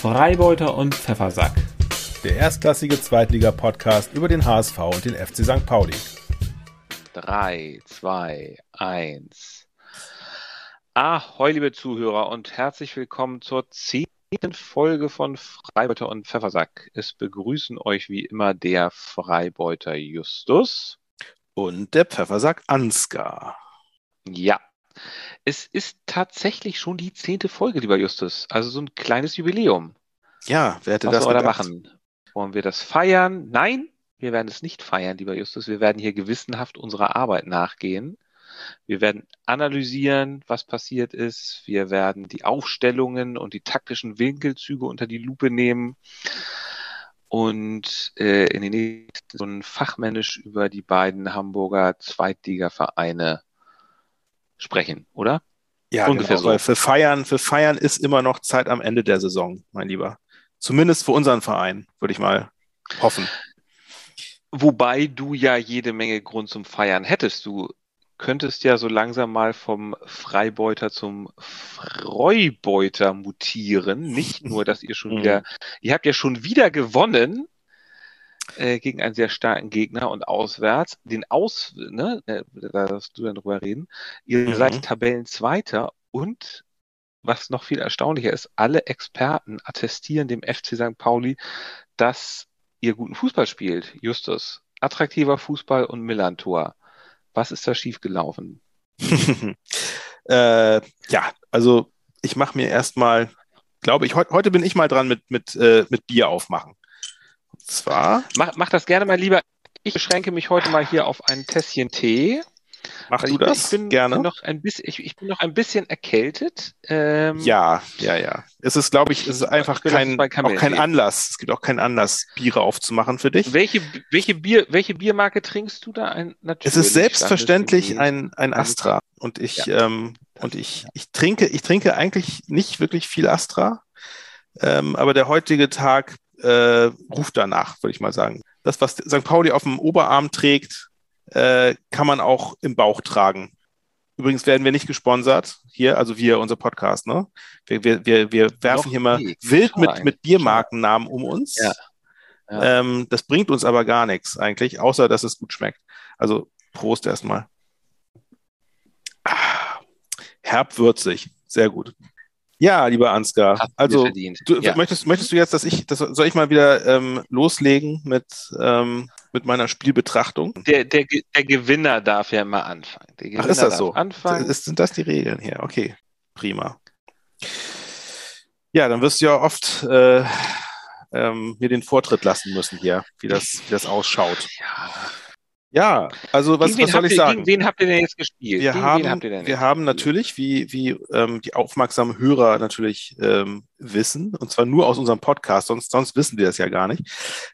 Freibeuter und Pfeffersack. Der erstklassige Zweitliga-Podcast über den HSV und den FC St. Pauli. 3, 2, 1. Ahoi, liebe Zuhörer und herzlich willkommen zur zehnten Folge von Freibeuter und Pfeffersack. Es begrüßen euch wie immer der Freibeuter Justus. Und der Pfeffersack Ansgar. Ja, es ist tatsächlich schon die zehnte Folge, lieber Justus. Also so ein kleines Jubiläum. Ja, wer hätte Was das wir da gedacht? machen? Wollen wir das feiern? Nein, wir werden es nicht feiern, lieber Justus. Wir werden hier gewissenhaft unserer Arbeit nachgehen. Wir werden analysieren, was passiert ist. Wir werden die Aufstellungen und die taktischen Winkelzüge unter die Lupe nehmen und äh, in den nächsten Stunden fachmännisch über die beiden Hamburger Zweitligavereine sprechen, oder? Ja, Ungefähr genau, so. weil für Feiern, für Feiern ist immer noch Zeit am Ende der Saison, mein Lieber. Zumindest für unseren Verein, würde ich mal hoffen. Wobei du ja jede Menge Grund zum Feiern hättest. Du könntest ja so langsam mal vom Freibeuter zum Freubeuter mutieren. Nicht nur, dass ihr schon Mhm. wieder, ihr habt ja schon wieder gewonnen äh, gegen einen sehr starken Gegner und auswärts. Den Aus, ne, äh, da darfst du dann drüber reden. Ihr Mhm. seid Tabellenzweiter und was noch viel erstaunlicher ist, alle Experten attestieren dem FC St. Pauli, dass ihr guten Fußball spielt. Justus, attraktiver Fußball und Millantor. Was ist da schiefgelaufen? äh, ja, also ich mache mir erstmal, glaube ich, heut, heute bin ich mal dran mit, mit, äh, mit Bier aufmachen. Zwar, Mach, mach das gerne mal lieber. Ich beschränke mich heute mal hier auf ein Tässchen Tee. mach du ich, bin- das ich bin gerne? Noch ein bisschen, ich, ich bin noch ein bisschen erkältet. Ähm, Ja, ja, ja. Es ist, glaube ich, es ist einfach kein, auch kein. Anlass. Es gibt auch keinen Anlass, Biere aufzumachen für dich. Welche, welche, Bier, welche Biermarke trinkst du da? Ein, Es natürlich ist selbstverständlich ein, ein Astra. Und ich, Ja. ähm, und ich, ich trinke, ich trinke eigentlich nicht wirklich viel Astra. Ähm, aber der heutige Tag äh, ruft danach, würde ich mal sagen. Das, was St. Pauli auf dem Oberarm trägt, äh, kann man auch im Bauch tragen. Übrigens werden wir nicht gesponsert hier, also wir, unser Podcast, ne? Wir, wir, wir, wir werfen Noch hier mal nie. wild mit, mit Biermarkennamen um uns. Ja. Ja. Ähm, das bringt uns aber gar nichts eigentlich, außer dass es gut schmeckt. Also Prost erstmal. Ah, herbwürzig, sehr gut. Ja, lieber Ansgar, Hast also du, ja. möchtest, möchtest du jetzt, dass ich, das, soll ich mal wieder ähm, loslegen mit, ähm, mit meiner Spielbetrachtung? der, der, der Gewinner darf ja immer anfangen. Ach, ist das so? Anfangen. Ist, sind das die Regeln hier? Okay, prima. Ja, dann wirst du ja oft äh, ähm, mir den Vortritt lassen müssen hier, wie das, wie das ausschaut. ja. Ja, also was, was soll ich ihr, sagen? gegen wen habt ihr denn jetzt gespielt? Wir gegen haben, wir haben natürlich, wie, wie ähm, die aufmerksamen Hörer natürlich ähm, wissen, und zwar nur aus unserem Podcast, sonst, sonst wissen wir das ja gar nicht,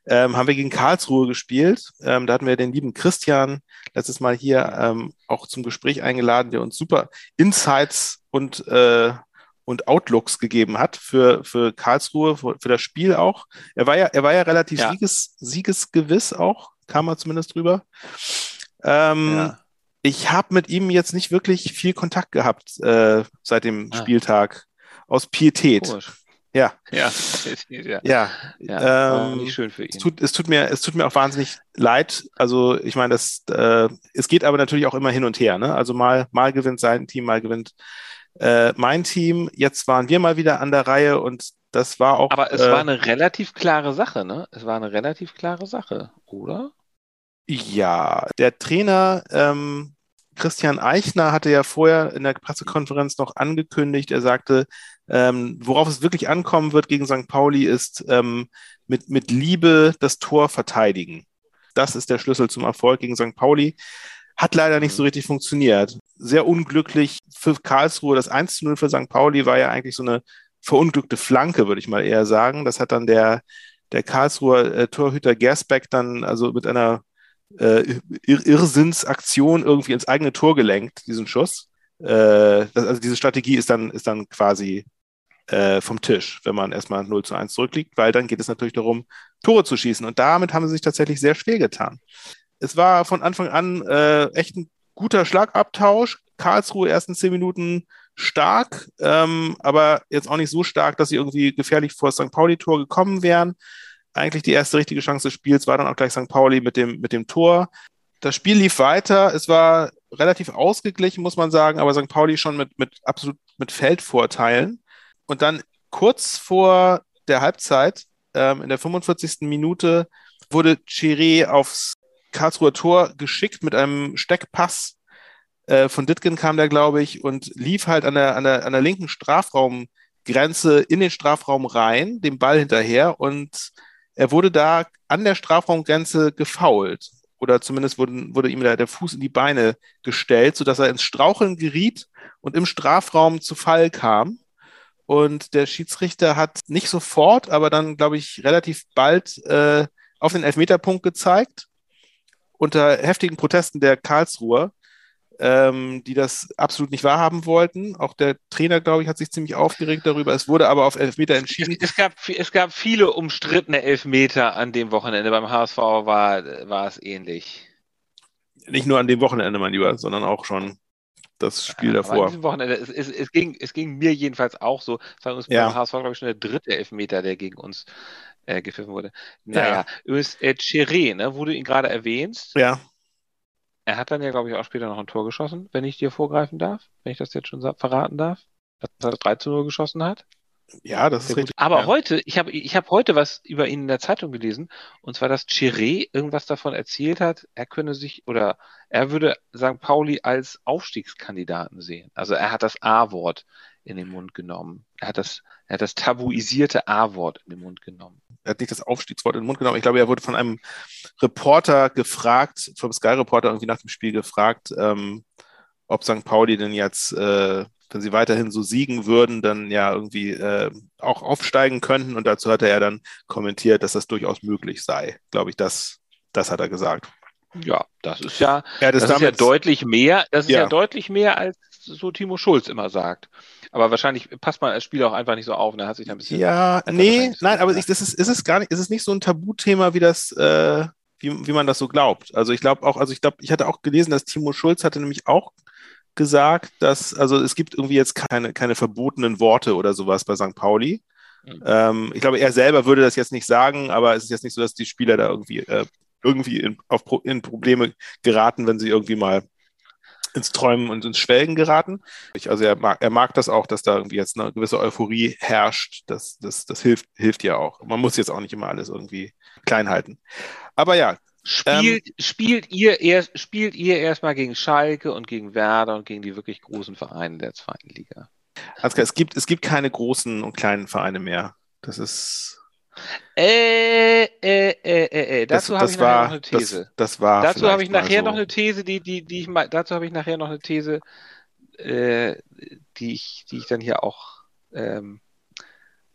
ähm, haben wir gegen Karlsruhe gespielt. Ähm, da hatten wir den lieben Christian letztes Mal hier ähm, auch zum Gespräch eingeladen, der uns super Insights und, äh, und Outlooks gegeben hat für, für Karlsruhe, für, für das Spiel auch. Er war ja, er war ja relativ Ja. Sieges, siegesgewiss auch, kam er zumindest drüber. Ähm, Ja. ich habe mit ihm jetzt nicht wirklich viel Kontakt gehabt äh, seit dem Ah. Spieltag. Aus Pietät. Komisch. Ja, Ja, ja. ja. ja Ähm, nicht schön für ihn. Es tut, es, tut mir, es tut mir auch wahnsinnig leid. Also, ich meine, das, äh, es geht aber natürlich auch immer hin und her. Ne? Also, mal, mal gewinnt sein Team, mal gewinnt äh, mein Team. Jetzt waren wir mal wieder an der Reihe und das war auch. Aber es äh, war eine relativ klare Sache, ne? Es war eine relativ klare Sache, oder? Ja, der Trainer ähm, Christian Eichner hatte ja vorher in der Pressekonferenz noch angekündigt, er sagte, ähm, worauf es wirklich ankommen wird gegen St. Pauli, ist ähm, mit, mit Liebe das Tor verteidigen. Das ist der Schlüssel zum Erfolg gegen St. Pauli. Hat leider nicht so richtig funktioniert. Sehr unglücklich für Karlsruhe. Das 1 zu 0 für St. Pauli war ja eigentlich so eine verunglückte Flanke, würde ich mal eher sagen. Das hat dann der, der Karlsruher äh, Torhüter Gersbeck dann also mit einer äh, Ir Irrsinnsaktion irgendwie ins eigene Tor gelenkt, diesen Schuss. Äh, das, also diese Strategie ist dann, ist dann quasi äh, vom Tisch, wenn man erstmal 0 zu 1 zurückliegt, weil dann geht es natürlich darum, Tore zu schießen. Und damit haben sie sich tatsächlich sehr schwer getan. Es war von Anfang an äh, echt ein guter Schlagabtausch. Karlsruhe ersten zehn Minuten stark, ähm, aber jetzt auch nicht so stark, dass sie irgendwie gefährlich vor das St. Pauli-Tor gekommen wären. Eigentlich die erste richtige Chance des Spiels war dann auch gleich St. Pauli mit dem, mit dem Tor. Das Spiel lief weiter. Es war relativ ausgeglichen, muss man sagen, aber St. Pauli schon mit, mit absolut mit Feldvorteilen. Und dann kurz vor der Halbzeit, ähm, in der 45. Minute, wurde Chiré aufs Karlsruher Tor geschickt mit einem Steckpass. Äh, von Ditgen kam der, glaube ich, und lief halt an der, an, der, an der linken Strafraumgrenze in den Strafraum rein, dem Ball hinterher. Und er wurde da an der Strafraumgrenze gefault. Oder zumindest wurde, wurde ihm der, der Fuß in die Beine gestellt, sodass er ins Straucheln geriet und im Strafraum zu Fall kam. Und der Schiedsrichter hat nicht sofort, aber dann, glaube ich, relativ bald äh, auf den Elfmeterpunkt gezeigt. Unter heftigen Protesten der Karlsruher, ähm, die das absolut nicht wahrhaben wollten. Auch der Trainer, glaube ich, hat sich ziemlich aufgeregt darüber. Es wurde aber auf Elfmeter entschieden. Es, es, gab, es gab viele umstrittene Elfmeter an dem Wochenende. Beim HSV war, war es ähnlich. Nicht nur an dem Wochenende, mein Lieber, sondern auch schon das Spiel ja, davor. An diesem Wochenende, es, es, es, ging, es ging mir jedenfalls auch so. Sagen uns ja. beim HSV, glaube ich, schon der dritte Elfmeter, der gegen uns äh, gepfiffen wurde. Naja, ja. übrigens, äh, Chiré, ne, wo du ihn gerade erwähnst. Ja. Er hat dann ja, glaube ich, auch später noch ein Tor geschossen, wenn ich dir vorgreifen darf, wenn ich das jetzt schon verraten darf, dass er 3 zu 0 geschossen hat. Ja, das ist richtig. Aber ja. heute, ich habe ich hab heute was über ihn in der Zeitung gelesen, und zwar, dass Chiré irgendwas davon erzählt hat, er könne sich oder er würde St. Pauli als Aufstiegskandidaten sehen. Also er hat das A-Wort in den Mund genommen. Er hat das, er hat das tabuisierte A-Wort in den Mund genommen. Er hat nicht das Aufstiegswort in den Mund genommen. Ich glaube, er wurde von einem Reporter gefragt, vom Sky-Reporter irgendwie nach dem Spiel gefragt, ähm, ob St. Pauli denn jetzt äh, wenn sie weiterhin so siegen würden, dann ja irgendwie äh, auch aufsteigen könnten. Und dazu hatte er dann kommentiert, dass das durchaus möglich sei. Glaube ich, das, das hat er gesagt. Ja, das ist ja, ja das, das ist ja deutlich mehr, das ist ja. ja. deutlich mehr, als so Timo Schulz immer sagt. Aber wahrscheinlich passt man als Spieler auch einfach nicht so auf, ne? hat sich ein bisschen. Ja, nee, nein, aber ich, das ist, ist es gar nicht, ist es nicht so ein Tabuthema, wie das, äh, wie, wie man das so glaubt. Also ich glaube auch, also ich glaube, ich hatte auch gelesen, dass Timo Schulz hatte nämlich auch gesagt, dass, also es gibt irgendwie jetzt keine, keine verbotenen Worte oder sowas bei St. Pauli. Mhm. Ähm, ich glaube, er selber würde das jetzt nicht sagen, aber es ist jetzt nicht so, dass die Spieler da irgendwie, äh, irgendwie in, auf, in Probleme geraten, wenn sie irgendwie mal ins Träumen und ins Schwelgen geraten. Also er mag, er mag das auch, dass da irgendwie jetzt eine gewisse Euphorie herrscht. Das, das, das hilft, hilft ja auch. Man muss jetzt auch nicht immer alles irgendwie klein halten. Aber ja, Spielt, ähm, spielt, ihr erst, spielt ihr erstmal gegen Schalke und gegen Werder und gegen die wirklich großen Vereine der zweiten Liga? Ansgar, es gibt, es gibt keine großen und kleinen Vereine mehr. Das ist. Äh, äh, äh, äh, äh. Dazu habe ich war, nachher noch eine These. Das, das war dazu habe ich nachher so. noch eine These, die, die, die ich mal, dazu habe ich nachher noch eine These, äh, die ich, die ich dann hier auch ähm,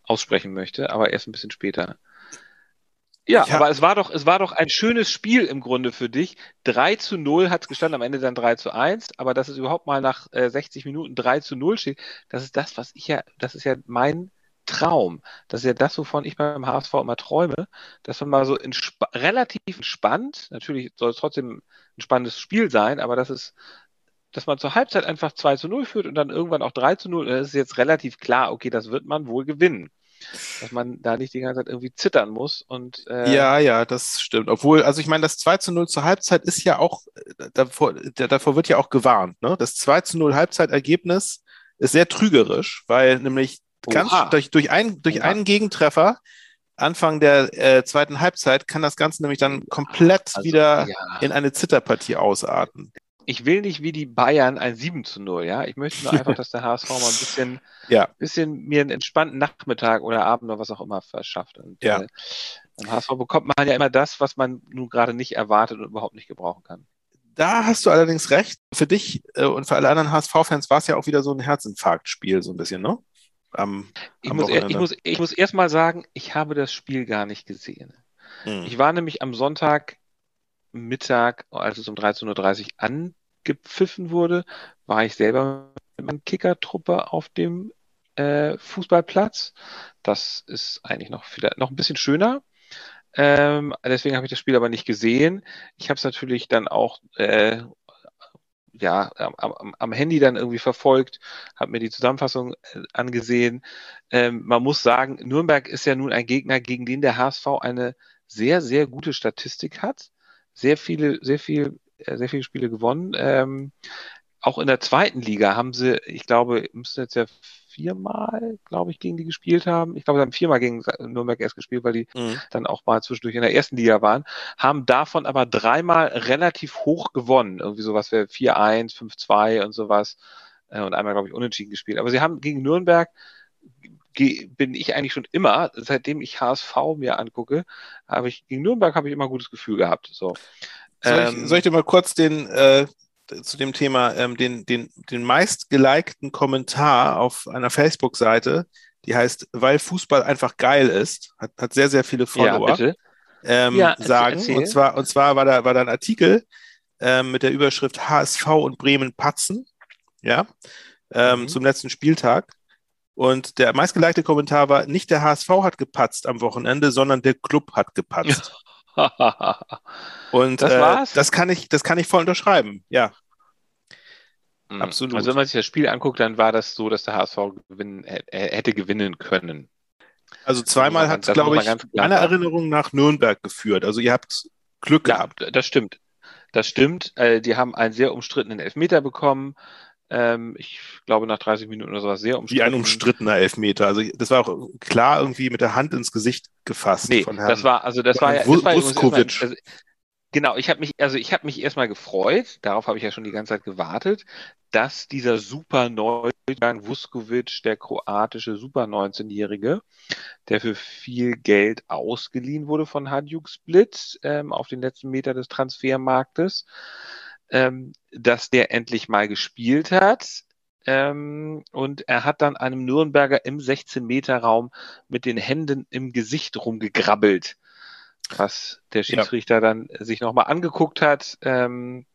aussprechen möchte, aber erst ein bisschen später. Ja, ja, aber es war doch, es war doch ein schönes Spiel im Grunde für dich. 3 zu 0 hat es gestanden, am Ende dann 3 zu 1, aber dass es überhaupt mal nach äh, 60 Minuten 3 zu 0 steht, das ist das, was ich ja, das ist ja mein Traum. Das ist ja das, wovon ich beim HSV immer träume, dass man mal so entsp relativ entspannt, natürlich soll es trotzdem ein spannendes Spiel sein, aber das ist, dass man zur Halbzeit einfach 2 zu 0 führt und dann irgendwann auch 3 zu 0, das ist jetzt relativ klar, okay, das wird man wohl gewinnen dass man da nicht die ganze Zeit irgendwie zittern muss. Und, äh ja, ja, das stimmt. Obwohl, also ich meine, das 2 zu 0 zur Halbzeit ist ja auch, davor, davor wird ja auch gewarnt. Ne? Das 2 zu 0 Halbzeitergebnis ist sehr trügerisch, weil nämlich ganz durch, durch, ein, durch einen Gegentreffer Anfang der äh, zweiten Halbzeit kann das Ganze nämlich dann komplett also, wieder ja. in eine Zitterpartie ausarten ich will nicht wie die Bayern ein 7 zu 0, ja. Ich möchte nur einfach, dass der HSV mal ein bisschen, ja. bisschen mir einen entspannten Nachmittag oder Abend oder was auch immer verschafft. Und ja. äh, HSV bekommt man ja immer das, was man nun gerade nicht erwartet und überhaupt nicht gebrauchen kann. Da hast du allerdings recht. Für dich äh, und für alle anderen HSV-Fans war es ja auch wieder so ein Herzinfarktspiel, so ein bisschen, ne? Am, ich, am muss, ich, muss, ich muss erst mal sagen, ich habe das Spiel gar nicht gesehen. Hm. Ich war nämlich am Sonntag Mittag, als es um 13.30 Uhr angepfiffen wurde, war ich selber mit meiner Kickertruppe auf dem äh, Fußballplatz. Das ist eigentlich noch, wieder, noch ein bisschen schöner. Ähm, deswegen habe ich das Spiel aber nicht gesehen. Ich habe es natürlich dann auch äh, ja, am, am, Handy dann irgendwie verfolgt, habe mir die Zusammenfassung äh, angesehen. Ähm, man muss sagen, Nürnberg ist ja nun ein Gegner, gegen den der HSV eine sehr, sehr gute Statistik hat. Sehr viele, sehr viel, äh, sehr viele Spiele gewonnen. Ähm, auch in der zweiten Liga haben sie, ich glaube, müssen jetzt ja viermal, glaube ich, gegen die gespielt haben. Ich glaube, sie haben viermal gegen Nürnberg erst gespielt, weil die mhm. dann auch mal zwischendurch in der ersten Liga waren, haben davon aber dreimal relativ hoch gewonnen. Irgendwie sowas wie 4-1, 5-2 und sowas. Äh, und einmal, glaube ich, unentschieden gespielt. Aber sie haben gegen Nürnberg bin ich eigentlich schon immer, seitdem ich HSV mir angucke, habe ich gegen Nürnberg habe ich immer ein gutes Gefühl gehabt. So. Soll, ich, ähm, soll ich dir mal kurz den äh, zu dem Thema ähm, den, den, den meistgelikten Kommentar auf einer Facebook-Seite, die heißt, weil Fußball einfach geil ist, hat, hat sehr, sehr viele Follower, ja, ähm, ja, sagen. Erzähl. Und zwar, und zwar war da, war da ein Artikel ähm, mit der Überschrift HSV und Bremen patzen, ja, ähm, mhm. zum letzten Spieltag. Und der meistgelikte Kommentar war, nicht der HSV hat gepatzt am Wochenende, sondern der Club hat gepatzt. Und das, äh, das, kann ich, das kann ich voll unterschreiben, ja. Mhm. Absolut. Also wenn man sich das Spiel anguckt, dann war das so, dass der HSV gewinnen, hätte gewinnen können. Also zweimal hat es, glaube ich, meiner Erinnerung nach Nürnberg geführt. Also ihr habt Glück ja, gehabt. Das stimmt. Das stimmt. Äh, die haben einen sehr umstrittenen Elfmeter bekommen. Ähm, ich glaube, nach 30 Minuten oder sowas sehr umstritten. Wie ein umstrittener Elfmeter. Also das war auch klar irgendwie mit der Hand ins Gesicht gefasst. Nee, von Herrn, das war, also das war ja, war Vuskovic. Also, Genau, ich habe mich, also ich habe mich erstmal gefreut, darauf habe ich ja schon die ganze Zeit gewartet, dass dieser super Neugang Vuskovic, der kroatische Super 19-Jährige, der für viel Geld ausgeliehen wurde von Hajduk Split ähm, auf den letzten Meter des Transfermarktes, ähm, dass der endlich mal gespielt hat. Ähm, und er hat dann einem Nürnberger im 16-Meter-Raum mit den Händen im Gesicht rumgegrabbelt was der Schiedsrichter ja. dann sich nochmal angeguckt hat. Ähm,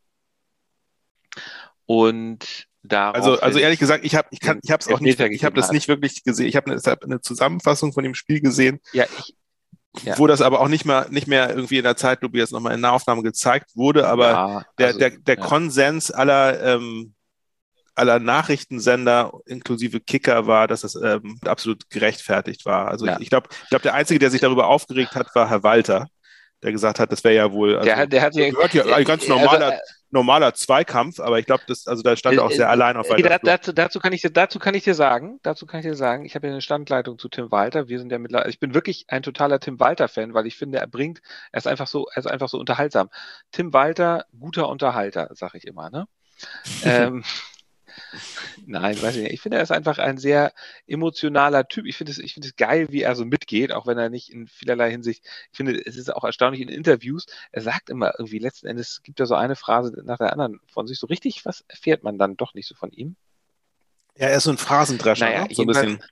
und darauf also, also ehrlich gesagt, ich habe ich kann, ich habe es auch nicht, ich habe das nicht wirklich gesehen. Ich habe eine, hab eine Zusammenfassung von dem Spiel gesehen. Ja, ich, ja. wo das aber auch nicht mehr, nicht mehr irgendwie in der Zeitlupe jetzt nochmal in Nahaufnahme gezeigt wurde, aber ja, also, der, der, der ja. Konsens aller ähm, aller Nachrichtensender inklusive Kicker war, dass das ähm, absolut gerechtfertigt war. Also ja. ich glaube, ich glaube, der Einzige, der sich darüber aufgeregt hat, war Herr Walter, der gesagt hat, das wäre ja wohl also, der, der hat ja, gehört ja ein ganz also, normaler, also, normaler Zweikampf, aber ich glaube, das, also da stand er auch sehr äh, allein auf weiter dazu, dazu, kann ich dir, dazu kann ich dir sagen, dazu kann ich dir sagen, ich habe ja eine Standleitung zu Tim Walter. Wir sind ja mittlerweile, ich bin wirklich ein totaler Tim Walter-Fan, weil ich finde, er bringt, er ist einfach so, er ist einfach so unterhaltsam. Tim Walter, guter Unterhalter, sag ich immer, ne? ähm, Nein, weiß ich nicht. Ich finde, er ist einfach ein sehr emotionaler Typ. Ich finde es, ich finde es geil, wie er so mitgeht, auch wenn er nicht in vielerlei Hinsicht, ich finde, es ist auch erstaunlich in Interviews. Er sagt immer irgendwie, letzten Endes gibt er so eine Phrase nach der anderen von sich. So richtig, was erfährt man dann doch nicht so von ihm? Ja, er ist so ein Phrasendrescher, naja, ne? so ein bisschen.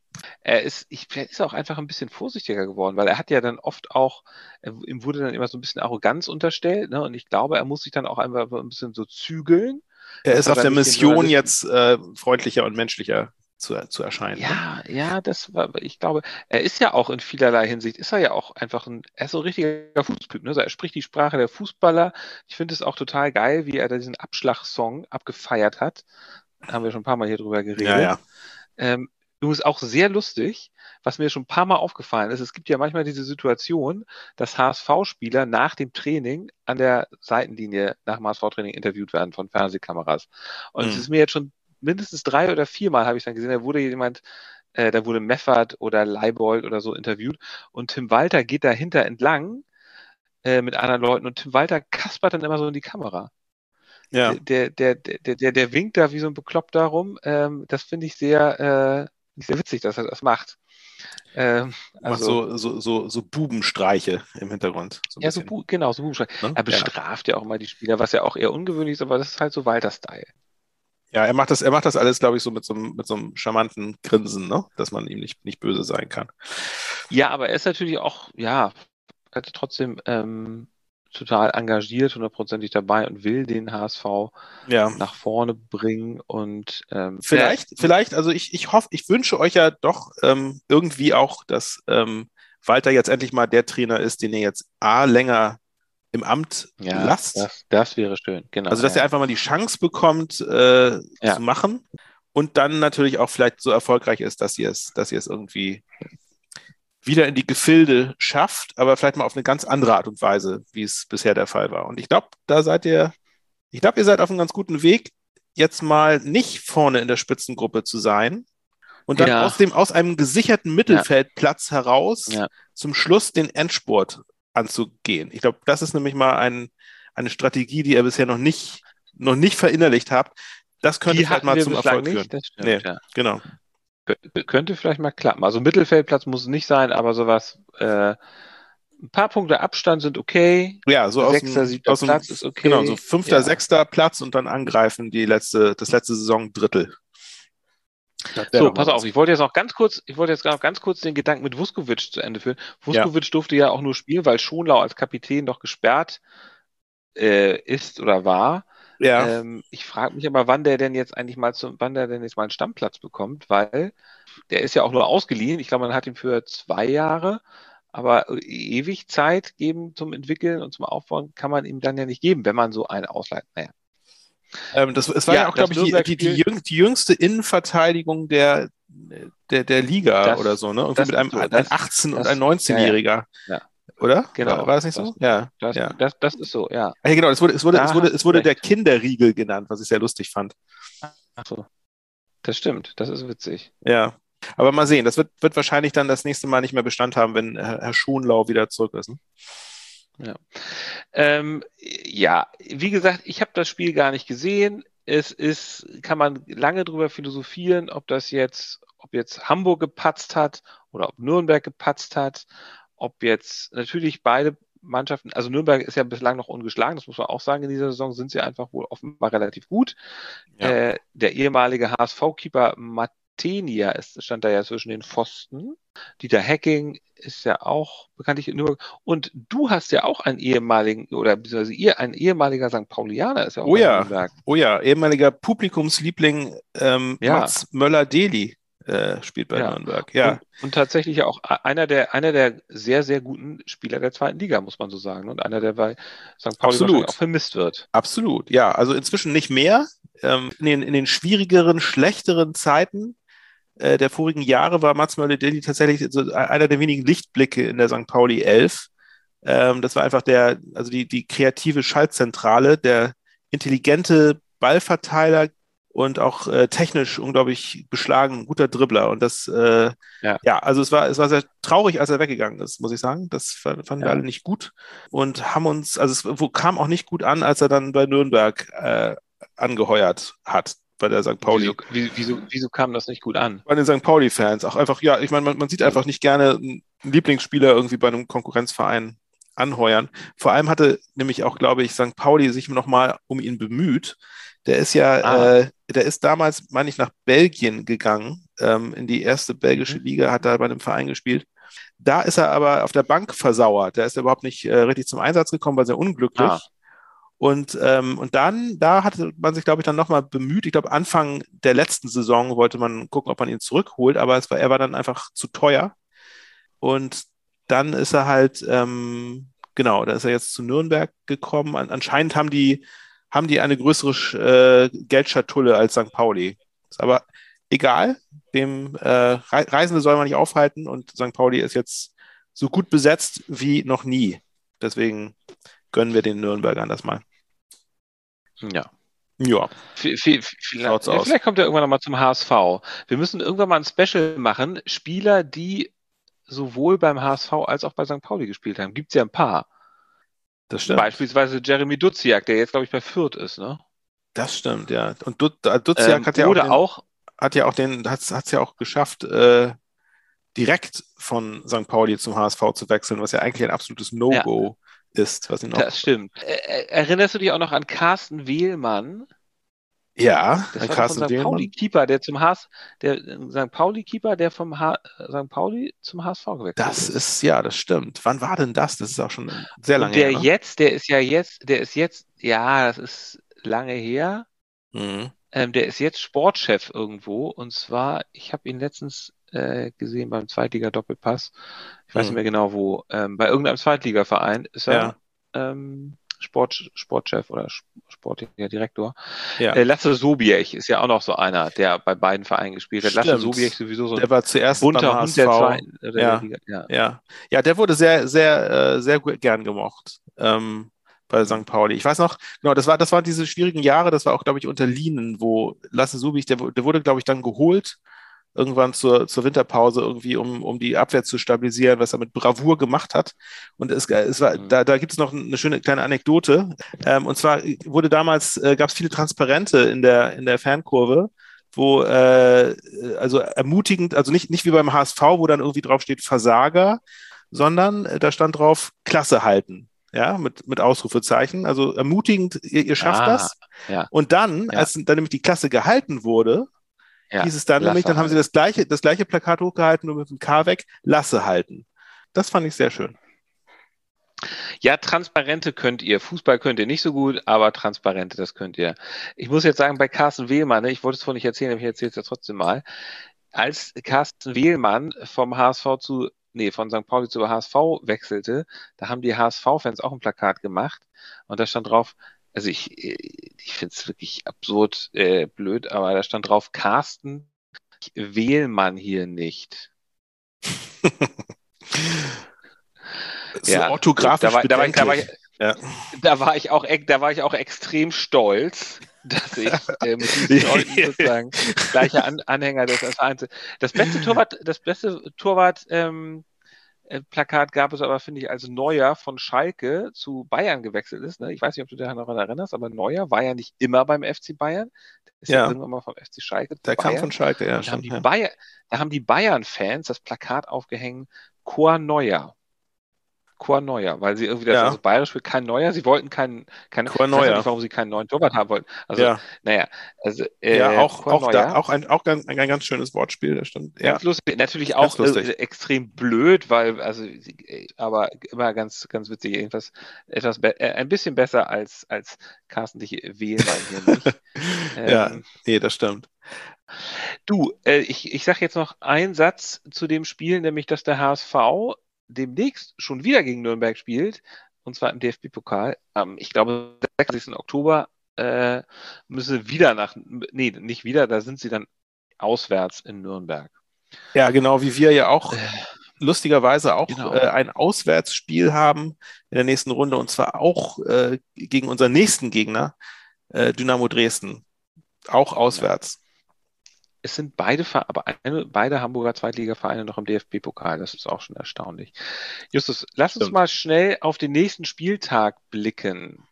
Er ist, ich, er ist auch einfach ein bisschen vorsichtiger geworden, weil er hat ja dann oft auch, ihm wurde dann immer so ein bisschen Arroganz unterstellt, ne? Und ich glaube, er muss sich dann auch einfach ein bisschen so zügeln er ist auf der Mission jetzt äh, freundlicher und menschlicher zu, zu erscheinen. Ja, ne? ja, das war, ich glaube, er ist ja auch in vielerlei Hinsicht, ist er ja auch einfach ein, er ist so ein richtiger Fußtyp, ne? Also er spricht die Sprache der Fußballer. Ich finde es auch total geil, wie er da diesen Abschlagsong abgefeiert hat. Da haben wir schon ein paar Mal hier drüber geredet. Ja, ja. Ähm, Übrigens auch sehr lustig, was mir schon ein paar Mal aufgefallen ist. Es gibt ja manchmal diese Situation, dass HSV-Spieler nach dem Training an der Seitenlinie nach dem HSV-Training interviewt werden von Fernsehkameras. Und mhm. es ist mir jetzt schon mindestens drei oder viermal habe ich dann gesehen, da wurde jemand, äh, da wurde Meffert oder Leibold oder so interviewt und Tim Walter geht dahinter entlang äh, mit anderen Leuten und Tim Walter kaspert dann immer so in die Kamera. Ja. Der, der, der, der, der winkt da wie so ein Bekloppter rum. Ähm, das finde ich sehr, äh, sehr witzig, dass er das macht. Ähm, also, macht so, so, so, so Bubenstreiche im Hintergrund. So ja, so genau, so Bubenstreiche. Ne? Er bestraft ja. ja auch mal die Spieler, was ja auch eher ungewöhnlich ist, aber das ist halt so Walter-Style. Ja, er macht das, er macht das alles, glaube ich, so mit so, einem, mit so einem charmanten Grinsen, ne? dass man ihm nicht, nicht böse sein kann. Ja, aber er ist natürlich auch, ja, hat trotzdem ähm, total engagiert, hundertprozentig dabei und will den HSV ja. nach vorne bringen. Und ähm, vielleicht, ja, vielleicht, also ich, ich hoffe, ich wünsche euch ja doch ähm, irgendwie auch, dass ähm, Walter jetzt endlich mal der Trainer ist, den ihr jetzt A länger im Amt Ja, lasst. das, das wäre schön. Genau. Also, dass er einfach mal die Chance bekommt, äh, zu machen und dann natürlich auch vielleicht so erfolgreich ist, dass ihr es, dass ihr es irgendwie wieder in die Gefilde schafft, aber vielleicht mal auf eine ganz andere Art und Weise, wie es bisher der Fall war. Und ich glaube, da seid ihr, ich glaube, ihr seid auf einem ganz guten Weg, jetzt mal nicht vorne in der Spitzengruppe zu sein und dann Ja. aus dem, aus einem gesicherten Mittelfeldplatz heraus Ja. zum Schluss den Endspurt anzugehen. Ich glaube, das ist nämlich mal ein, eine Strategie, die ihr bisher noch nicht, noch nicht verinnerlicht habt. Das könnte Die hatten mal zum Erfolg führen. nicht, das stimmt, Nee. ja. Genau. Kö- Könnte vielleicht mal klappen. Also Mittelfeldplatz muss es nicht sein, aber sowas, äh, ein paar Punkte Abstand sind okay. Ja, so aus Sechster, dem, siebter aus dem, Platz ist okay. Genau, so fünfter, Ja. sechster Platz und dann angreifen die letzte, das letzte Saisondrittel. So, pass auf, ich wollte jetzt noch ganz kurz, ich wollte jetzt noch ganz kurz den Gedanken mit Vuskovic zu Ende führen. Vuskovic durfte ja auch nur spielen, weil Schonlau als Kapitän doch gesperrt äh, ist oder war. Ja, Ähm, ich frage mich aber, wann der denn jetzt eigentlich mal zum, wann der denn jetzt mal einen Stammplatz bekommt, weil der ist ja auch nur ausgeliehen. Ich glaube, man hat ihn für zwei Jahre, aber ewig Zeit geben zum Entwickeln und zum Aufbauen kann man ihm dann ja nicht geben, wenn man so einen ausleiht. Naja. ähm, das, es war ja, Ja, auch, glaube ich, die, die, die, jüngste Innenverteidigung der, der, der Liga Das- oder so, ne? Irgendwie mit einem so, ein das- 18- und ein 19-Jähriger. Ja, ja. Oder? Genau. War, war das nicht so? Das- ja. Das, ja. das, das ist so, ja. Ja, genau. Es wurde, es wurde, Da es wurde, es wurde der. Kinderriegel genannt, was ich sehr lustig fand. Ach so. Das stimmt, das ist witzig. Ja. Aber mal sehen, das wird, wird wahrscheinlich dann das nächste Mal nicht mehr Bestand haben, wenn Herr, Schonlau wieder zurück ist. Ne? Ähm, ja, wie gesagt, ich habe das Spiel gar nicht gesehen. Es ist, kann man lange drüber philosophieren, ob das jetzt, ob jetzt Hamburg gepatzt hat oder ob Nürnberg gepatzt hat, ob jetzt natürlich beide Mannschaften, also Nürnberg ist ja bislang noch ungeschlagen, das muss man auch sagen, in dieser Saison sind sie einfach wohl offenbar relativ gut. Ja. Äh, der ehemalige HSV-Keeper Matenia ist, stand da ja zwischen den Pfosten. Dieter Hacking ist ja auch bekanntlich in Nürnberg. Und du hast ja auch einen ehemaligen, oder beziehungsweise ihr, ein ehemaliger St. Paulianer ist ja auch Oh ja. Nürnberg. Oh ja, ehemaliger Publikumsliebling ähm, Ja. Mats Möller-Deli äh, spielt bei Ja. Nürnberg. Ja. Und, und tatsächlich auch einer der, einer der sehr, sehr guten Spieler der zweiten Liga, muss man so sagen. Und einer, der bei St. Pauli auch vermisst wird. Absolut, ja. Also inzwischen nicht mehr. Ähm, in, den, in den schwierigeren, schlechteren Zeiten äh, der vorigen Jahre war Mats Möller-Deli tatsächlich so einer der wenigen Lichtblicke in der St. Pauli 11. Ähm, das war einfach der, also die, die kreative Schaltzentrale, der intelligente Ballverteiler und auch äh, technisch unglaublich beschlagen, guter Dribbler. Und das, äh, Ja. ja. also es war, es war sehr traurig, als er weggegangen ist, muss ich sagen. Das fand- fanden wir Ja. alle nicht gut und haben uns, also es wo- kam auch nicht gut an, als er dann bei Nürnberg äh, angeheuert hat, bei der St. Pauli. Wieso, wie- wieso, wieso kam das nicht gut an? Bei den St. Pauli-Fans. Auch einfach, ja, ich meine, man, man sieht einfach nicht gerne einen Lieblingsspieler irgendwie bei einem Konkurrenzverein anheuern. Vor allem hatte nämlich auch, glaube ich, St. Pauli sich nochmal um ihn bemüht. Der ist ja, Ah. äh, der ist damals, meine ich, nach Belgien gegangen, ähm, in die erste belgische Mhm. Liga, hat da bei einem Verein gespielt. Da ist er aber auf der Bank versauert. Da ist er überhaupt nicht äh, richtig zum Einsatz gekommen, war sehr unglücklich. Ah. Und, ähm, und dann, da hatte man sich, glaube ich, dann nochmal bemüht. Ich glaube, Anfang der letzten Saison wollte man gucken, ob man ihn zurückholt, aber es war, er war dann einfach zu teuer. Und dann ist er halt, ähm, genau, da ist er jetzt zu Nürnberg gekommen. An, anscheinend haben die, haben die eine größere äh, Geldschatulle als St. Pauli. Ist aber egal, dem äh, Re Reisende soll man nicht aufhalten und St. Pauli ist jetzt so gut besetzt wie noch nie. Deswegen gönnen wir den Nürnbergern das mal. Ja. Ja, V- Vielleicht, vielleicht kommt er irgendwann nochmal zum HSV. Wir müssen irgendwann mal ein Special machen. Spieler, die sowohl beim HSV als auch bei St. Pauli gespielt haben. Gibt es ja ein paar. Das stimmt. Beispielsweise Jeremy Duziak, der jetzt, glaube ich, bei Fürth ist, ne? Das stimmt, ja. Und Dut äh, Duziak Ähm, hat ja auch, den, auch, hat ja auch den, hat es ja auch geschafft, äh, direkt von St. Pauli zum HSV zu wechseln, was ja eigentlich ein absolutes No-Go ist, was ihn auch. das stimmt. Erinnerst du dich auch noch an Carsten Wehlmann? Ja, Das war Carsten St. Wehlmann. Pauli-Keeper, der zum HS, der äh, St. Pauli-Keeper, der vom H St. Pauli zum HSV gewechselt Das ist, ja, das stimmt. Wann war denn das? Das ist auch schon sehr lange Und der her. Ne? jetzt, der ist ja jetzt, der ist jetzt, ja, das ist lange her. Mhm. Ähm, der ist jetzt Sportchef irgendwo. Und zwar, ich habe ihn letztens äh, gesehen beim Zweitliga-Doppelpass. Ich weiß Hm. nicht mehr genau wo. Ähm, bei irgendeinem Zweitligaverein ist er. Ja. ähm, Sport, Sportchef oder sportlicher Direktor. Ja. Äh, Lasse Sobiech ist ja auch noch so einer, der bei beiden Vereinen gespielt hat. Lasse Stimmt. Sobiech sowieso so Der war zuerst bunter Hund der HSV. zweiten oder Ja. der Liga. Ja. Ja, ja, der wurde sehr, sehr, äh, sehr gern gemocht ähm, bei St. Pauli. Ich weiß noch, genau, das war, das waren diese schwierigen Jahre, das war auch, glaube ich, unter Lienen, wo Lasse Subich, der, der wurde, glaube ich, dann geholt, irgendwann zur, zur Winterpause irgendwie, um, um die Abwehr zu stabilisieren, was er mit Bravour gemacht hat. Und es, es war, Mhm. da, da gibt es noch eine schöne kleine Anekdote. Ähm, und zwar wurde damals, äh, gab es viele Transparente in der, in der Fankurve, wo äh, also ermutigend, also nicht, nicht wie beim HSV, wo dann irgendwie drauf steht Versager, sondern äh, da stand drauf Klasse halten. Ja, mit, mit Ausrufezeichen. Also ermutigend, ihr, ihr schafft Ah, das. ja. Und dann, Ja. als dann nämlich die Klasse gehalten wurde, Ja, hieß es dann nämlich, dann haben sie das gleiche, das gleiche Plakat hochgehalten, nur mit dem K weg, Lasse halten. Das fand ich sehr schön. Ja, Transparente könnt ihr. Fußball könnt ihr nicht so gut, aber Transparente, das könnt ihr. Ich muss jetzt sagen, bei Carsten Wehlmann, ne, ich wollte es vorhin nicht erzählen, aber ich erzähle es ja trotzdem mal. Als Carsten Wehlmann vom HSV zu, nee, von St. Pauli zu HSV wechselte, da haben die HSV-Fans auch ein Plakat gemacht und da stand drauf, also ich, ich finde es wirklich absurd äh, blöd, aber da stand drauf, Carsten Wehlmann hier nicht. So orthografisch da war, da war, ich- da war ich. Ja. da war ich auch, da war ich auch extrem stolz, dass ich äh, mit diesen Leuten sozusagen gleicher An Anhänger des Vereins. Das beste Torwart, das beste Torwart ähm, äh, Plakat gab es aber, finde ich, als Neuer von Schalke zu Bayern gewechselt ist. Ne? Ich weiß nicht, ob du dich daran erinnerst, aber Neuer war ja nicht immer beim FC Bayern. Der ist ja, Ja. irgendwann mal vom FC Schalke zu Der kam Bayern. von Schalke, ja, da, haben stimmt. die Ja. Bayer, da haben die Bayern-Fans das Plakat aufgehängt, Chor Neuer. Chor Neuer, weil sie irgendwie das Ja. also bayerisch für kein Neuer, sie wollten keinen, keinen Chor ich weiß auch Neuer. nicht, warum sie keinen neuen Torwart haben wollten. Also, ja, naja, also, äh, ja, auch, Chor auch, da, auch, ein, auch ganz, ein, ein ganz schönes Wortspiel, das stimmt. Ja, Ganz lustig, natürlich auch lustig. äh, extrem blöd, weil, also, äh, aber immer ganz, ganz witzig, jedenfalls etwas, äh, ein bisschen besser als, als Carsten dich wählen, hier nicht. ja, Ähm, nee, das stimmt. Du, äh, ich, ich sage jetzt noch einen Satz zu dem Spiel, nämlich dass der HSV demnächst schon wieder gegen Nürnberg spielt, und zwar im DFB-Pokal. Am, ich glaube, 30. Oktober äh, müsse wieder nach, nee, nicht wieder, da sind sie dann auswärts in Nürnberg. Ja, genau, wie wir ja auch lustigerweise auch Genau. äh, ein Auswärtsspiel haben in der nächsten Runde und zwar auch äh, gegen unseren nächsten Gegner, äh, Dynamo Dresden. Auch auswärts. Es sind beide, Ver- aber eine, beide Hamburger Zweitligavereine noch im DFB-Pokal. Das ist auch schon erstaunlich. Justus, lass uns Stimmt. mal schnell auf den nächsten Spieltag blicken.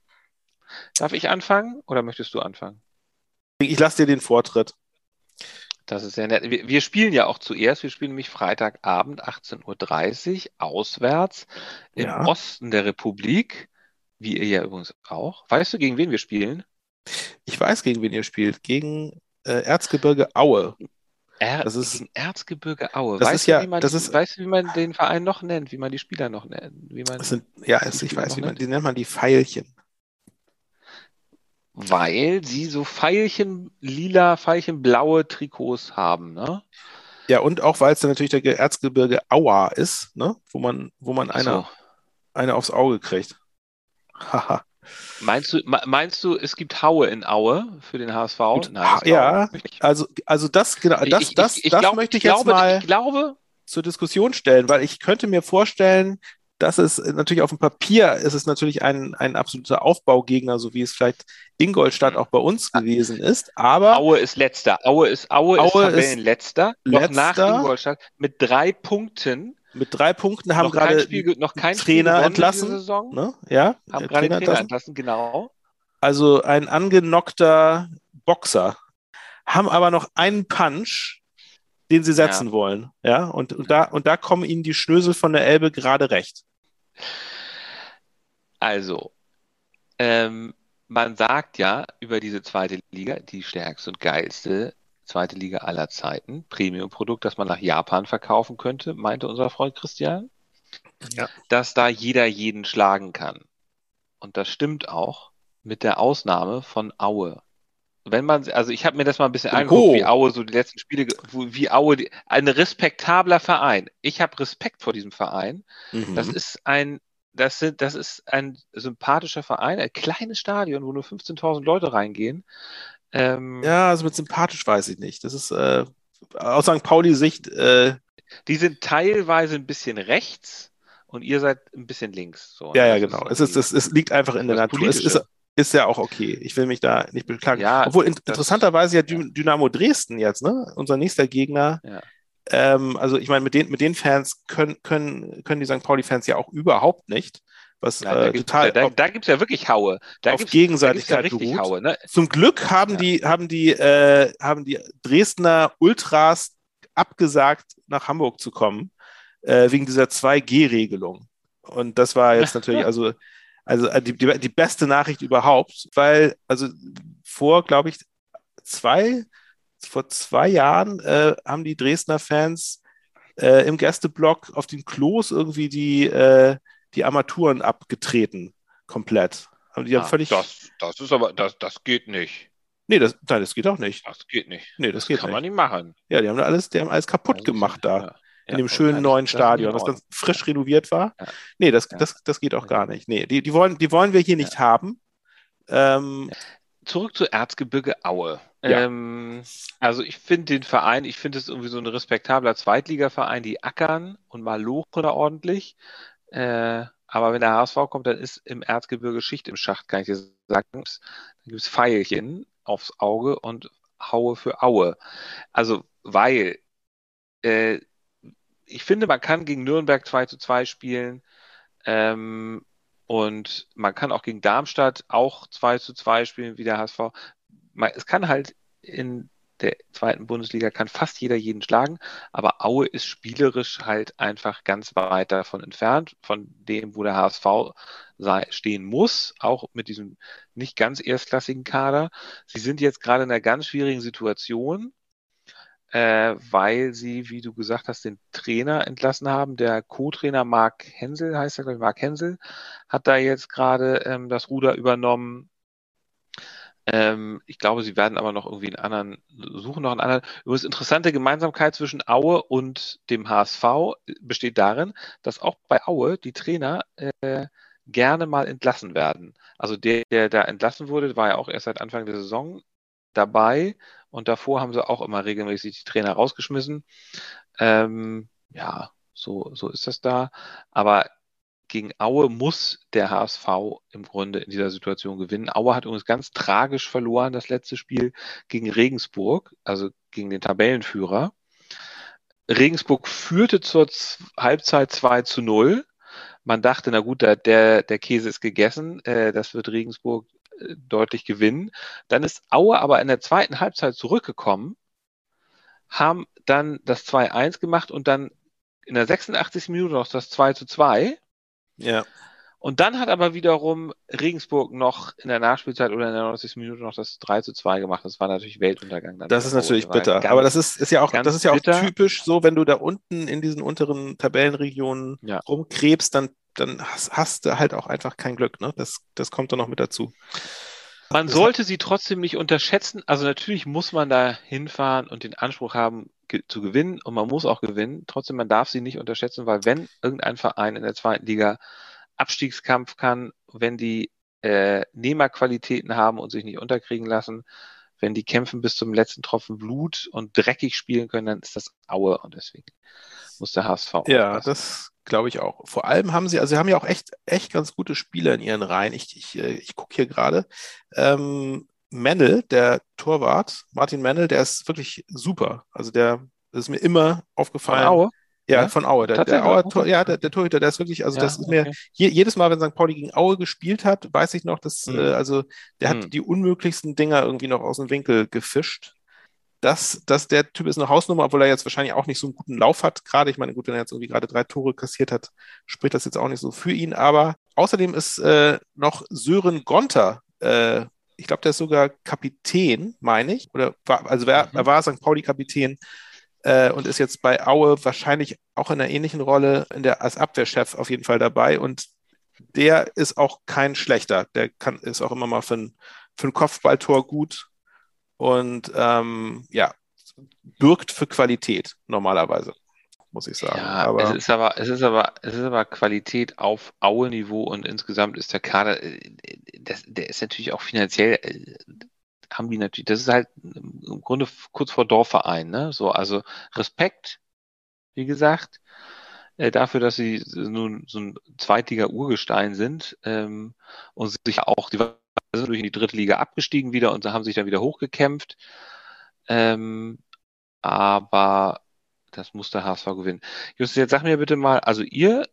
Darf ich anfangen oder möchtest du anfangen? Ich lasse dir den Vortritt. Das ist sehr nett. Wir, wir spielen ja auch zuerst. Wir spielen nämlich Freitagabend 18.30 Uhr auswärts im Ja. Osten der Republik. Wie ihr ja übrigens auch. Weißt du, gegen wen wir spielen? Ich weiß, gegen wen ihr spielt. Gegen äh, Erzgebirge Aue. Er, Das ist- Erzgebirge Aue. das weißt ist ja- du, wie man, das ist- weißt du, wie man den Verein noch nennt, wie man die Spieler noch nennt? Wie man, sind, ja, es, ich weiß, wie man, die nennt man die Pfeilchen. weil sie so Pfeilchen, lila, Pfeilchen, blaue Trikots haben, ne? Ja, und auch weil es dann natürlich der Erzgebirge Aua ist, ne? Wo man, wo man Ach so. eine aufs Auge kriegt. Haha. Meinst du, me- meinst du, es gibt Haue in Aue für den HSV? Nein, ja. glaube. Also, also das, genau, das, ich, das, ich, ich das glaub, möchte ich, ich jetzt glaube, mal Ich glaube, zur Diskussion stellen, weil ich könnte mir vorstellen, dass es natürlich auf dem Papier ist es natürlich ein, ein absoluter Aufbaugegner, so wie es vielleicht Ingolstadt Mhm. auch bei uns gewesen ist. Aber Aue ist letzter. Aue ist, Aue, ist Aue ist Tabellenletzter. Noch nach. Ingolstadt mit drei Punkten. Mit drei Punkten haben noch gerade Spiel, noch kein Trainer entlassen, Saison. ne, ja, Haben gerade den Trainer entlassen. genau. Also ein angenockter Boxer, haben aber noch einen Punch, den sie setzen wollen. Ja, und, und, da, und da kommen ihnen die Schnösel von der Elbe gerade recht. Also, ähm, man sagt ja über diese zweite Liga, die stärkste und geilste zweite Liga aller Zeiten, Premium-Produkt, das man nach Japan verkaufen könnte, meinte unser Freund Christian, Ja. dass da jeder jeden schlagen kann. Und das stimmt auch, mit der Ausnahme von Aue. Wenn man, also ich habe mir das mal ein bisschen Oho. angeguckt, wie Aue so die letzten Spiele, wie Aue, die, ein respektabler Verein. Ich habe Respekt vor diesem Verein. Mhm. Das ist ein das, sind, das ist ein sympathischer Verein, ein kleines Stadion, wo nur 15.000 Leute reingehen. Ähm, ja, also mit sympathisch weiß ich nicht. Das ist äh, aus St. Pauli-Sicht. Äh, die sind teilweise ein bisschen rechts und ihr seid ein bisschen links. So. Ja, ja, genau. Es, ist, es, es liegt einfach in der Natur. Es ist, ist ja auch okay. Ich will mich da nicht beklagen. Ja, Obwohl in, interessanterweise ja Dynamo Dresden jetzt, ne? Unser nächster Gegner. Ja. Ähm, also ich meine, mit den, mit den Fans können, können, können die St. Pauli-Fans ja auch überhaupt nicht. Was da äh, total. Da, da gibt es ja wirklich Haue. Da auf Gegenseitigkeit da ja Haue, ne? Zum Glück haben ja. die, haben die, äh, haben die Dresdner Ultras abgesagt, nach Hamburg zu kommen, äh, wegen dieser 2G-Regelung. Und das war jetzt natürlich, also, also äh, die, die, die beste Nachricht überhaupt, weil, also vor, glaube ich, zwei, vor zwei Jahren äh, haben die Dresdner Fans äh, im Gästeblock auf den Klos irgendwie die, äh, die Armaturen abgetreten, komplett. Haben die ah, völlig. Das, das ist aber, das, das geht nicht. Nee, das, nein, das geht auch nicht. Das geht nicht. Nee, das, das geht kann nicht. man nicht machen. Ja, die haben alles, die haben alles kaputt also, gemacht da. Ja. In ja, dem schönen neuen Stadion, das ganz frisch renoviert war. Ja. Nee, das, das, das geht auch gar nicht. Nee, die, die, wollen, die wollen wir hier nicht haben. Ähm, Zurück zu Erzgebirge Aue. Ähm, also ich finde den Verein, ich finde es irgendwie so ein respektabler Zweitligaverein, die ackern und mal lochen da ordentlich. Äh, aber wenn der HSV kommt, dann ist im Erzgebirge Schicht im Schacht, kann ich dir sagen. Dann gibt es Pfeilchen aufs Auge und Haue für Aue. Also, weil äh, ich finde, man kann gegen Nürnberg 2 zu 2 spielen ähm, und man kann auch gegen Darmstadt auch 2 zu 2 spielen wie der HSV. Man, es kann halt in der zweiten Bundesliga kann fast jeder jeden schlagen, aber Aue ist spielerisch halt einfach ganz weit davon entfernt, von dem, wo der HSV sei, stehen muss, auch mit diesem nicht ganz erstklassigen Kader. Sie sind jetzt gerade in einer ganz schwierigen Situation, äh, weil sie, wie du gesagt hast, den Trainer entlassen haben. Der Co-Trainer Marc Hensel, heißt er, glaube ich, Marc Hensel, hat da jetzt gerade ähm, das Ruder übernommen ähm, ich glaube, sie werden aber noch irgendwie einen anderen, suchen noch einen anderen. Übrigens interessante Gemeinsamkeit zwischen Aue und dem HSV besteht darin, dass auch bei Aue die Trainer äh, gerne mal entlassen werden. Also der, der da entlassen wurde, war ja auch erst seit Anfang der Saison dabei und davor haben sie auch immer regelmäßig die Trainer rausgeschmissen. Ähm, ja, so, so ist das da. Aber gegen Aue muss der HSV im Grunde in dieser Situation gewinnen. Aue hat übrigens ganz tragisch verloren, das letzte Spiel gegen Regensburg, also gegen den Tabellenführer. Regensburg führte zur Halbzeit 2 zu 0. Man dachte, na gut, der, der Käse ist gegessen, äh, das wird Regensburg äh, deutlich gewinnen. Dann ist Aue aber in der zweiten Halbzeit zurückgekommen, haben dann das 2-1 gemacht und dann in der 86. Minute noch das 2 zu 2. Ja. Und dann hat aber wiederum Regensburg noch in der Nachspielzeit oder in der 90. Minute noch das 3 zu 2 gemacht. Das war natürlich Weltuntergang. Dann das ist natürlich bitter. Ganz, aber das ist, ist ja auch, das ist ja auch typisch so, wenn du da unten in diesen unteren Tabellenregionen ja. rumkrebst, dann, dann hast, hast, du halt auch einfach kein Glück. Ne? Das, das kommt dann noch mit dazu. Man das sollte sie trotzdem nicht unterschätzen. Also natürlich muss man da hinfahren und den Anspruch haben, zu gewinnen und man muss auch gewinnen. Trotzdem, man darf sie nicht unterschätzen, weil wenn irgendein Verein in der zweiten Liga Abstiegskampf kann, wenn die äh, Nehmerqualitäten haben und sich nicht unterkriegen lassen, wenn die kämpfen bis zum letzten Tropfen Blut und dreckig spielen können, dann ist das Aue und deswegen muss der HSV. Ja, aufpassen. das glaube ich auch. Vor allem haben sie, also sie haben ja auch echt, echt ganz gute Spieler in ihren Reihen. Ich, ich, äh, ich gucke hier gerade. Ähm, Mennel, der Torwart, Martin Mennel, der ist wirklich super. Also der ist mir immer aufgefallen. Von Aue? Ja, ja? von Aue. Der, der Aue Tor, ja, der, der, Torhüter, der ist wirklich, also ja, das ist okay. mir, je, jedes Mal, wenn St. Pauli gegen Aue gespielt hat, weiß ich noch, dass, mhm. äh, also der hat mhm. die unmöglichsten Dinger irgendwie noch aus dem Winkel gefischt. Das, das, der Typ ist eine Hausnummer, obwohl er jetzt wahrscheinlich auch nicht so einen guten Lauf hat. Gerade, ich meine, gut, wenn er jetzt irgendwie gerade drei Tore kassiert hat, spricht das jetzt auch nicht so für ihn. Aber außerdem ist äh, noch Sören Gonter äh, ich glaube, der ist sogar Kapitän, meine ich. Oder war, also wer, mhm. er war St. Pauli-Kapitän äh, und ist jetzt bei Aue wahrscheinlich auch in einer ähnlichen Rolle in der, als Abwehrchef auf jeden Fall dabei. Und der ist auch kein schlechter. Der kann, ist auch immer mal für ein, für ein Kopfballtor gut und ähm, ja, birgt für Qualität normalerweise. Muss ich sagen. Ja, aber, es ist aber, es ist aber, es ist aber Qualität auf Aue-Niveau und insgesamt ist der Kader, äh, das, der ist natürlich auch finanziell, äh, haben die natürlich, das ist halt im Grunde kurz vor Dorfverein, ne? So, also Respekt, wie gesagt, äh, dafür, dass sie nun so ein zweitiger Urgestein sind ähm, und sich auch, die sind durch in die dritte Liga abgestiegen wieder und haben sich dann wieder hochgekämpft. Ähm, aber das muss der HSV gewinnen. Justus, jetzt sag mir bitte mal, also ihr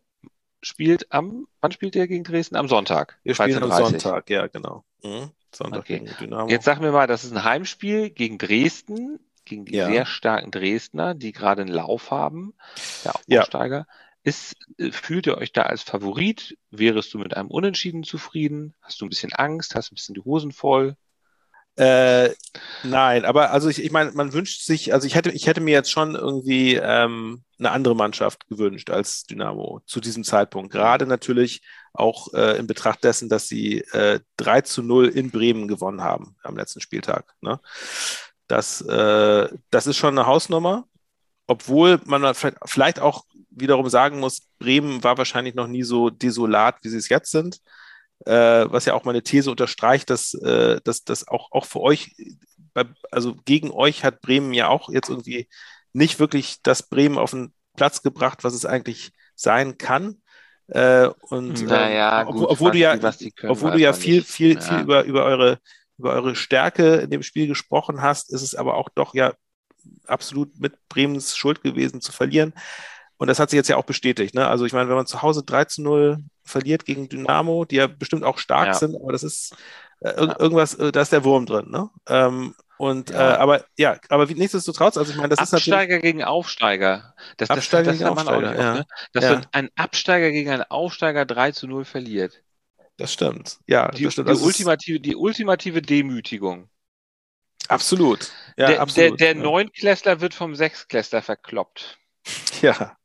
spielt am, wann spielt ihr gegen Dresden? Am Sonntag. Wir spielen am Sonntag, ja, genau. Mhm. Sonntag Okay. gegen Dynamo. Jetzt sag mir mal, das ist ein Heimspiel gegen Dresden, gegen die Ja. sehr starken Dresdner, die gerade einen Lauf haben, der Ja. Aufsteiger. Ist, äh, fühlt ihr euch da als Favorit? Wärest du mit einem Unentschieden zufrieden? Hast du ein bisschen Angst? Hast du ein bisschen die Hosen voll? Äh, nein, aber also ich, ich meine, man wünscht sich, also ich hätte, ich hätte mir jetzt schon irgendwie ähm, eine andere Mannschaft gewünscht als Dynamo zu diesem Zeitpunkt. Gerade natürlich auch äh, in Betracht dessen, dass sie äh, 3 zu 0 in Bremen gewonnen haben am letzten Spieltag. Ne? Das, äh, das ist schon eine Hausnummer, obwohl man vielleicht- vielleicht auch wiederum sagen muss, Bremen war wahrscheinlich noch nie so desolat, wie sie es jetzt sind äh, was ja auch meine These unterstreicht, dass, äh, dass, dass auch, auch für euch, bei, also gegen euch hat Bremen ja auch jetzt irgendwie nicht wirklich das Bremen auf den Platz gebracht, was es eigentlich sein kann. Äh, und Naja, ähm, gut, obwohl, was du ja, obwohl du ja viel, nicht. viel, Ja. viel über, über eure über eure Stärke in dem Spiel gesprochen hast, ist es aber auch doch ja absolut mit Bremens Schuld gewesen zu verlieren. Und das hat sich jetzt ja auch bestätigt. Ne? Also ich meine, wenn man zu Hause 3 zu 0 verliert gegen Dynamo, die ja bestimmt auch stark Ja. sind, aber das ist äh, ir irgendwas, äh, da ist der Wurm drin. Ne? Ähm, und Ja. äh, aber ja, aber wie, nichtsdestotrotz, also ich meine, das ist. Absteiger gegen Aufsteiger. Das, das, Absteiger das gegen hat man auch nicht Aufsteiger, ja. ne? Dass Ja. ein Absteiger gegen einen Aufsteiger 3 zu 0 verliert. Das stimmt. Ja, Die, das stimmt. die, Das ist ultimative, die ultimative Demütigung. absolut. Ja, der, absolut. der, der. Neunklässler wird vom Sechsklässler verkloppt. Ja.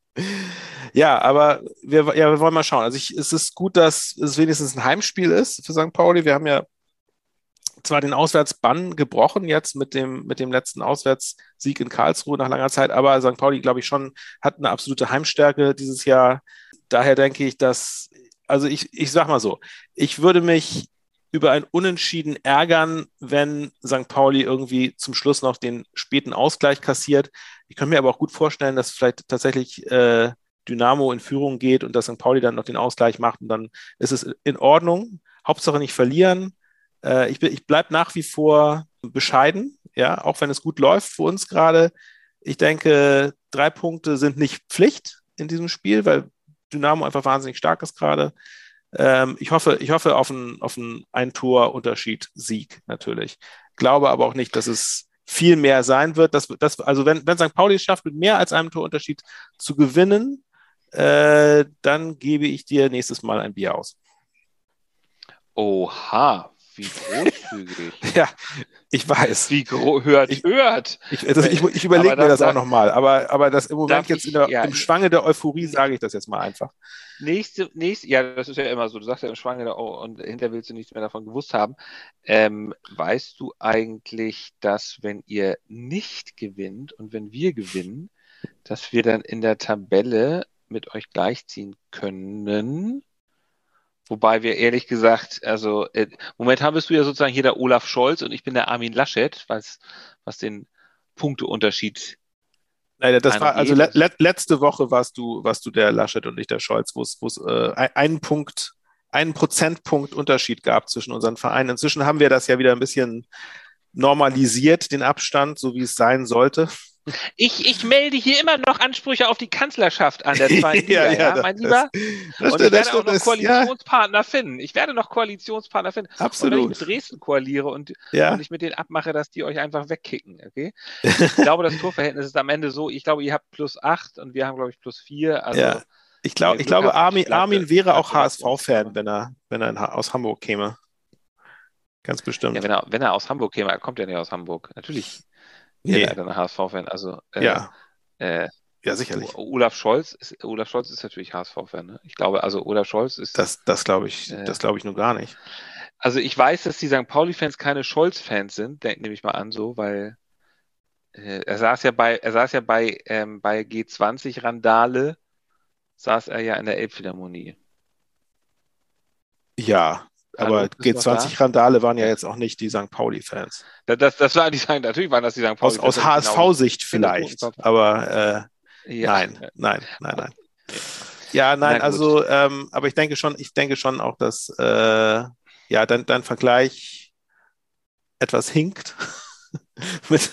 Ja, aber wir, ja, wir wollen mal schauen. Also ich, es ist gut, dass es wenigstens ein Heimspiel ist für St. Pauli. Wir haben ja zwar den Auswärtsbann gebrochen jetzt mit dem, mit dem letzten Auswärtssieg in Karlsruhe nach langer Zeit, aber St. Pauli, glaube ich, schon hat eine absolute Heimstärke dieses Jahr. Daher denke ich, dass, also ich, ich sag mal so, ich würde mich über ein Unentschieden ärgern, wenn St. Pauli irgendwie zum Schluss noch den späten Ausgleich kassiert. Ich kann mir aber auch gut vorstellen, dass vielleicht tatsächlich äh, Dynamo in Führung geht und dass St. Pauli dann noch den Ausgleich macht und dann ist es in Ordnung. Hauptsache nicht verlieren. Äh, ich ich bleibe nach wie vor bescheiden, ja, auch wenn es gut läuft für uns gerade. Ich denke, drei Punkte sind nicht Pflicht in diesem Spiel, weil Dynamo einfach wahnsinnig stark ist gerade. Ähm, ich hoffe, ich hoffe auf einen, auf einen Ein-Tor-Unterschied Sieg natürlich. Glaube aber auch nicht, dass es viel mehr sein wird. Dass, dass, also wenn, wenn St. Pauli es schafft, mit mehr als einem Torunterschied zu gewinnen, äh, dann gebe ich dir nächstes Mal ein Bier aus. Oha, wie großzügig. Ja, ich weiß. wie gro hört, Ich- hört. Ich, das, ich, ich überlege mir das auch nochmal, aber, aber das im Moment jetzt ich- der, ja, im Schwange der Euphorie sage ich das jetzt mal einfach. Nächste, nächste, ja, das ist ja immer so. Du sagst ja im Schwanger oh, und hinter willst du nichts mehr davon gewusst haben. Ähm, weißt du eigentlich, dass wenn ihr nicht gewinnt und wenn wir gewinnen, dass wir dann in der Tabelle mit euch gleichziehen können? Wobei wir ehrlich gesagt, also äh, momentan bist du ja sozusagen hier der Olaf Scholz und ich bin der Armin Laschet, was, was den Punkteunterschied Nein, das war, also le le letzte Woche warst du, warst du der Laschet und nicht der Scholz, wo es, wo es äh, ein- einen Punkt, einen Prozentpunkt Unterschied gab zwischen unseren Vereinen. Inzwischen haben wir das ja wieder ein bisschen normalisiert, den Abstand, so wie es sein sollte. Ich, ich melde hier immer noch Ansprüche auf die Kanzlerschaft an der zweiten Liga, ja, das- mein Lieber. Das, und stimmt, ich das werde auch noch das- ja, Koalitionspartner finden. Ich werde noch Koalitionspartner finden. Und wenn ich absolut. mit Dresden koaliere und, Ja, und ich mit denen abmache, dass die euch einfach wegkicken, okay? Ich glaube, das Torverhältnis ist am Ende so, ich glaube, ihr habt plus acht und wir haben, glaube ich, plus vier. Also Ja. ich, glaub, ich glaube, Armin, Armin wäre auch. HSV-Fan, wenn er, wenn er aus Hamburg käme. Ganz bestimmt. ja, wenn er, wenn er aus Hamburg käme, er kommt ja nicht aus Hamburg. Natürlich Nee. er dann HSV-Fan. Also äh, ja, äh, ja, sicherlich. Olaf Scholz ist, Olaf Scholz ist natürlich HSV-Fan. Ne? Ich glaube, also Olaf Scholz ist. Das, das glaube ich, Äh. das glaube ich nur gar nicht. Also ich weiß, dass die St. Pauli-Fans keine Scholz-Fans sind, nehme ich mal an, so, weil Äh, er saß ja bei, er saß ja bei, ähm, bei G20 Randale, saß er ja in der Elbphilharmonie. Ja, aber Hallo, bist du noch G20-Randale waren ja jetzt auch nicht die St. Pauli-Fans. Das, das, das war die sagen, natürlich waren das die St. Aus, Pauli. aus HSV-Sicht vielleicht, Kopf. aber äh, Ja. nein, nein, nein, nein. Ja, nein, also, ähm, aber ich denke schon, ich denke schon auch, dass äh, ja dein, dein Vergleich etwas hinkt mit,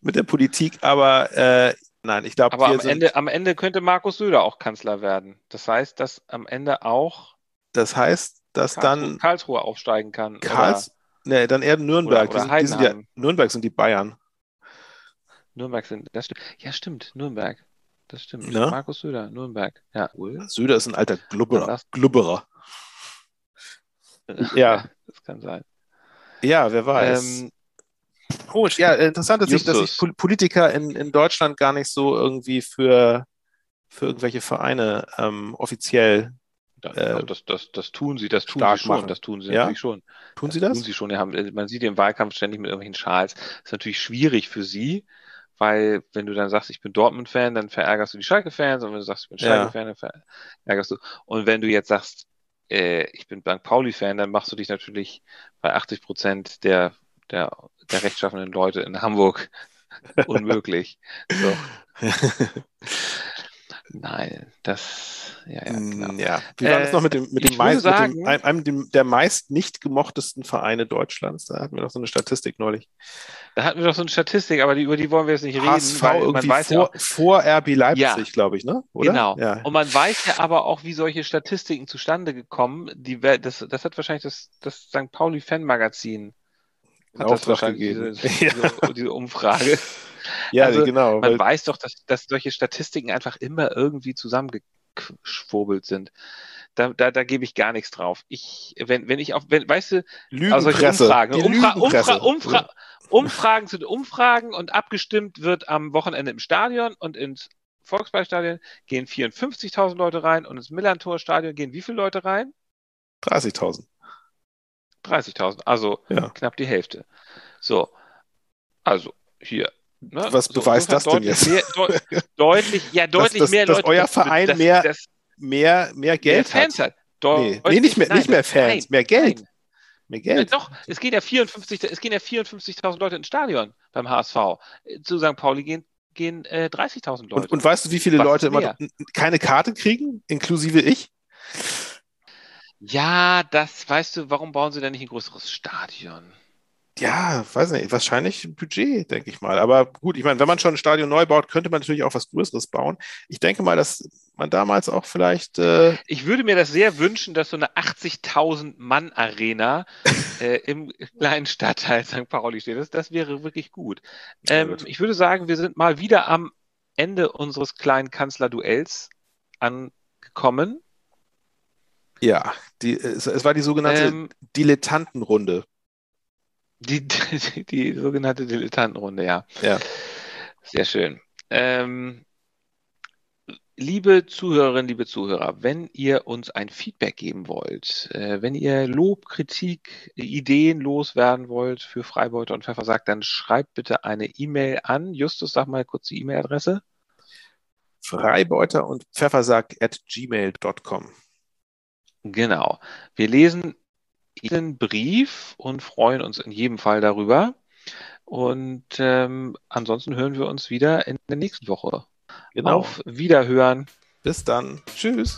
mit der Politik, aber äh, nein, ich glaube, Aber am Ende, am Ende könnte Markus Söder auch Kanzler werden. Das heißt, dass am Ende auch das heißt, dass Karlsruhe, dann Karlsruhe aufsteigen kann. Karls, nee, dann eher Nürnberg, oder die, sind, die sind ja. Nürnberg sind die Bayern. Oder Nürnberg sind, das stimmt. Ja, stimmt, Nürnberg. Das stimmt. Ne? Markus Söder, Nürnberg. Ja. Söder ist ein alter Glubberer. Glubberer. Ja. Das kann sein. Ja, wer weiß. Ähm, Komisch, ja, interessant sich, dass sich Politiker in, in Deutschland gar nicht so irgendwie für, für irgendwelche Vereine ähm, offiziell Äh, das, das, das tun sie, das tun sie schon. machen. Das tun sie Ja? natürlich schon. tun sie Das das? tun sie schon. Äh, man sieht im Wahlkampf ständig mit irgendwelchen Schals. Das ist natürlich schwierig für sie, weil wenn du dann sagst, ich bin Dortmund-Fan, dann verärgerst du die Schalke-Fans und wenn du sagst, ich bin Ja. Schalke-Fan, dann verärgerst du. Und wenn du jetzt sagst, äh, ich bin St. Pauli-Fan, dann machst du dich natürlich bei 80 Prozent der, der, der rechtschaffenden Leute in Hamburg unmöglich. So, nein, das, ja, ja, genau. Mm, ja. Wie war das Äh, noch mit dem, mit dem, meist, mit dem sagen- einem, dem, der meist nicht gemochtesten Vereine Deutschlands? Da hatten wir doch so eine Statistik neulich. Da hatten wir doch so eine Statistik, aber die, über die wollen wir jetzt nicht reden, HSV weil man irgendwie weiß ja vor, auch, vor RB Leipzig, Ja. glaube ich, ne? Oder? Genau. Ja. Und man weiß ja aber auch, wie solche Statistiken zustande gekommen. Die, das, das hat wahrscheinlich das, das St. Pauli Fanmagazin in hat das Auftrag wahrscheinlich gegeben. diese, diese, diese Umfrage. Ja, also, genau. Man weiß doch, dass, dass solche Statistiken einfach immer irgendwie zusammengeschwurbelt sind. Da, da, da gebe ich gar nichts drauf. Ich, wenn, wenn ich auf, wenn, weißt du, also Lügenpresse. Umfragen, Umfra. Umfra Umfra Umfragen sind Umfragen und abgestimmt wird am Wochenende im Stadion und ins Volksballstadion gehen 54.000 Leute rein und ins Millantor-Stadion gehen wie viele Leute rein? 30.000. 30.000, also Ja. knapp die Hälfte. So, also hier. Ne? Was so, beweist das denn jetzt? Mehr, deu deutlich, ja, deutlich dass- mehr dass Leute. euer Verein das, mehr das, Mehr, mehr mehr Geld Fans hat. hat. Nee, nee, nicht mehr, nein, nicht mehr Fans, nein, mehr Geld. nein. Mehr Ja, Geld. doch, es gehen ja 54, es gehen ja 54.000 Leute ins Stadion beim HSV. Zu St. Pauli gehen, gehen äh, 30.000 Leute. Und, und weißt du, wie viele Was Leute immer mehr? keine Karte kriegen, inklusive ich? ja, das weißt du, warum bauen sie denn nicht ein größeres Stadion? Ja, weiß nicht, wahrscheinlich ein Budget, denke ich mal. Aber gut, ich meine, wenn man schon ein Stadion neu baut, könnte man natürlich auch was Größeres bauen. Ich denke mal, dass man damals auch vielleicht, äh, Ich würde mir das sehr wünschen, dass so eine 80.000 Mann Arena äh, im kleinen Stadtteil St. Pauli steht. Das, das wäre wirklich gut. Ähm, ich würde sagen, wir sind mal wieder am Ende unseres kleinen Kanzlerduells angekommen. ja, die, es, es war die sogenannte Ähm, Dilettantenrunde. Die, die, die sogenannte Dilettantenrunde, ja. Ja. Sehr schön. Ähm, liebe Zuhörerinnen, liebe Zuhörer, wenn ihr uns ein Feedback geben wollt, äh, wenn ihr Lob, Kritik, Ideen loswerden wollt für Freibeuter und Pfeffersack, dann schreibt bitte eine E-Mail an. Justus, sag mal kurz die E-Mail-Adresse. Freibeuter und Pfeffersack at gmail.com. Genau. Wir lesen Ihren Brief und freuen uns in jedem Fall darüber. Und ähm, ansonsten hören wir uns wieder in der nächsten Woche. Genau. Auf Wiederhören. Bis dann. Tschüss.